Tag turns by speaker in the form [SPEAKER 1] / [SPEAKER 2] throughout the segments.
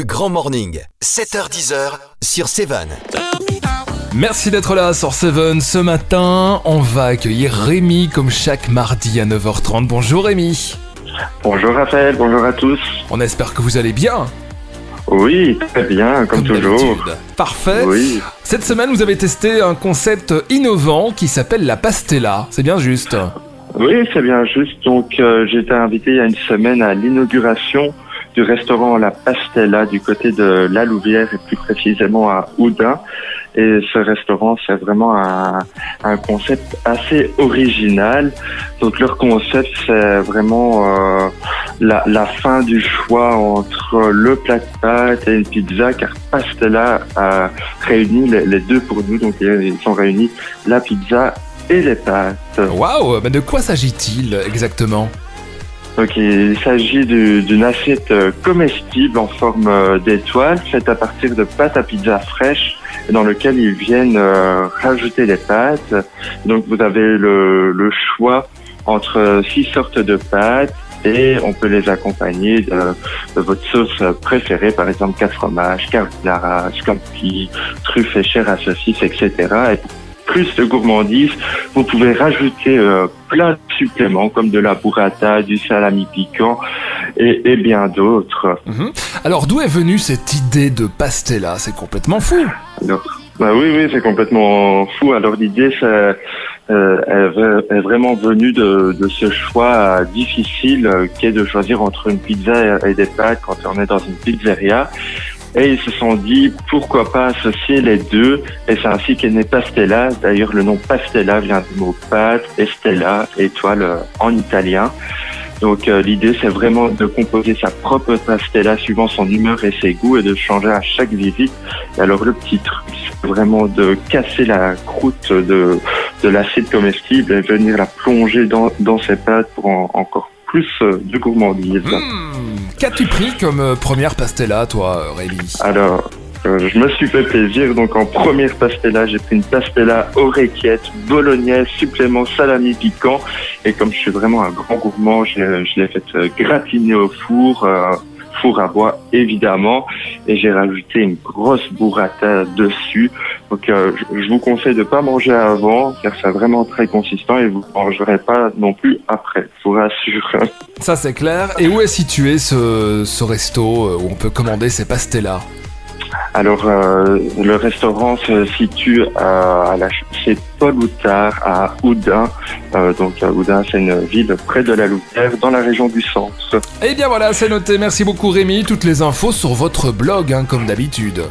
[SPEAKER 1] Le Grand Morning, 7h10h sur Seven.
[SPEAKER 2] Merci d'être là sur Seven. Ce matin, on va accueillir Rémi comme chaque mardi à 9h30. Bonjour Rémi.
[SPEAKER 3] Bonjour Raphaël, bonjour à tous.
[SPEAKER 2] On espère que vous allez bien.
[SPEAKER 3] Oui, très bien, comme, toujours.
[SPEAKER 2] Parfait.
[SPEAKER 3] Oui,
[SPEAKER 2] Cette semaine, vous avez testé un concept innovant qui s'appelle la pastella. C'est bien juste.
[SPEAKER 3] oui, c'est bien juste. Donc, euh, été invité il y a une semaine à l'inauguration du restaurant La Pastella du côté de La Louvière et plus précisément à Oudin. Et ce restaurant, c'est vraiment un, un concept assez original. Donc, leur concept, c'est vraiment euh, la, la fin du choix entre le plat de pâtes et une pizza, car Pastella a réuni les, deux pour nous. Donc, ils sont réunis la pizza et les pâtes.
[SPEAKER 2] Waouh, mais de quoi s'agit-il exactement?
[SPEAKER 3] Donc il s'agit du- d'une assiette euh, comestible en forme euh, d'étoile faite à partir de pâtes à pizza fraîches dans lequel ils viennent euh, rajouter les pâtes. Donc vous avez le, choix entre six sortes de pâtes et on peut les accompagner de, votre sauce préférée, par exemple quatre fromages, carbonara, scampi, truffe et chair à saucisse, etc. plus de gourmandise, vous pouvez rajouter euh, plein de suppléments comme de la burrata, du salami piquant et, et bien d'autres.
[SPEAKER 2] Mhm. Alors, d'où est venue cette idée de pastella? C'est complètement fou.
[SPEAKER 3] Alors, bah oui, oui, c'est complètement fou. Alors l'idée, c'est euh, est, vraiment venue de, de ce choix euh, difficile euh, qui est de choisir entre une pizza et des pâtes quand on est dans une pizzeria. Et ils se sont dit pourquoi pas associer les deux? Et c'est ainsi qu'est né Pastella. D'ailleurs, le nom Pastella vient du mot pâte et Stella, étoile euh, en italien. Donc euh, l'idée c'est vraiment de composer sa propre pastella suivant son humeur et ses goûts et de changer à chaque visite. Et alors le petit truc c'est vraiment de casser la croûte de, de l'assiette comestible et venir la plonger dans, dans ses pâtes pour en- encore plus euh, de gourmandise.
[SPEAKER 2] Hmm, Qu'as-tu pris comme euh, première pastella, toi, Rémi?
[SPEAKER 3] Alors, euh, je me suis fait plaisir. Donc, en première pastella, j'ai pris une pastella oreillette, bolognaise, supplément salami piquant. Et comme je suis vraiment un grand gourmand, je, je l'ai fait euh, gratiner au four, four à bois évidemment. Et j'ai rajouté une grosse burrata dessus. Donc, euh, je, je vous conseille de pas manger avant, car c'est vraiment très consistant et vous ne mangerez pas non plus après. Je vous rassure.
[SPEAKER 2] Ça, c'est clair. Et où est situé ce, ce resto euh, où on peut commander ces pastellas
[SPEAKER 3] Alors, euh, le restaurant se situe à, à la chez Paul Houtard à Oudin. Euh, donc, Oudin, c'est une ville près de la Louvière, dans la région du centre.
[SPEAKER 2] Eh bien voilà, c'est noté. Merci beaucoup, Rémi. Toutes les infos sur votre blog, hein, comme d'habitude.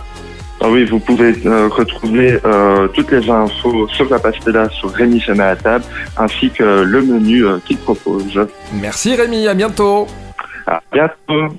[SPEAKER 3] Ah oui, vous pouvez euh, retrouver euh, toutes les infos sur la pastella sur Rémi met à table, ainsi que le menu euh, qu'il propose.
[SPEAKER 2] Merci, Rémi. À bientôt.
[SPEAKER 3] À bientôt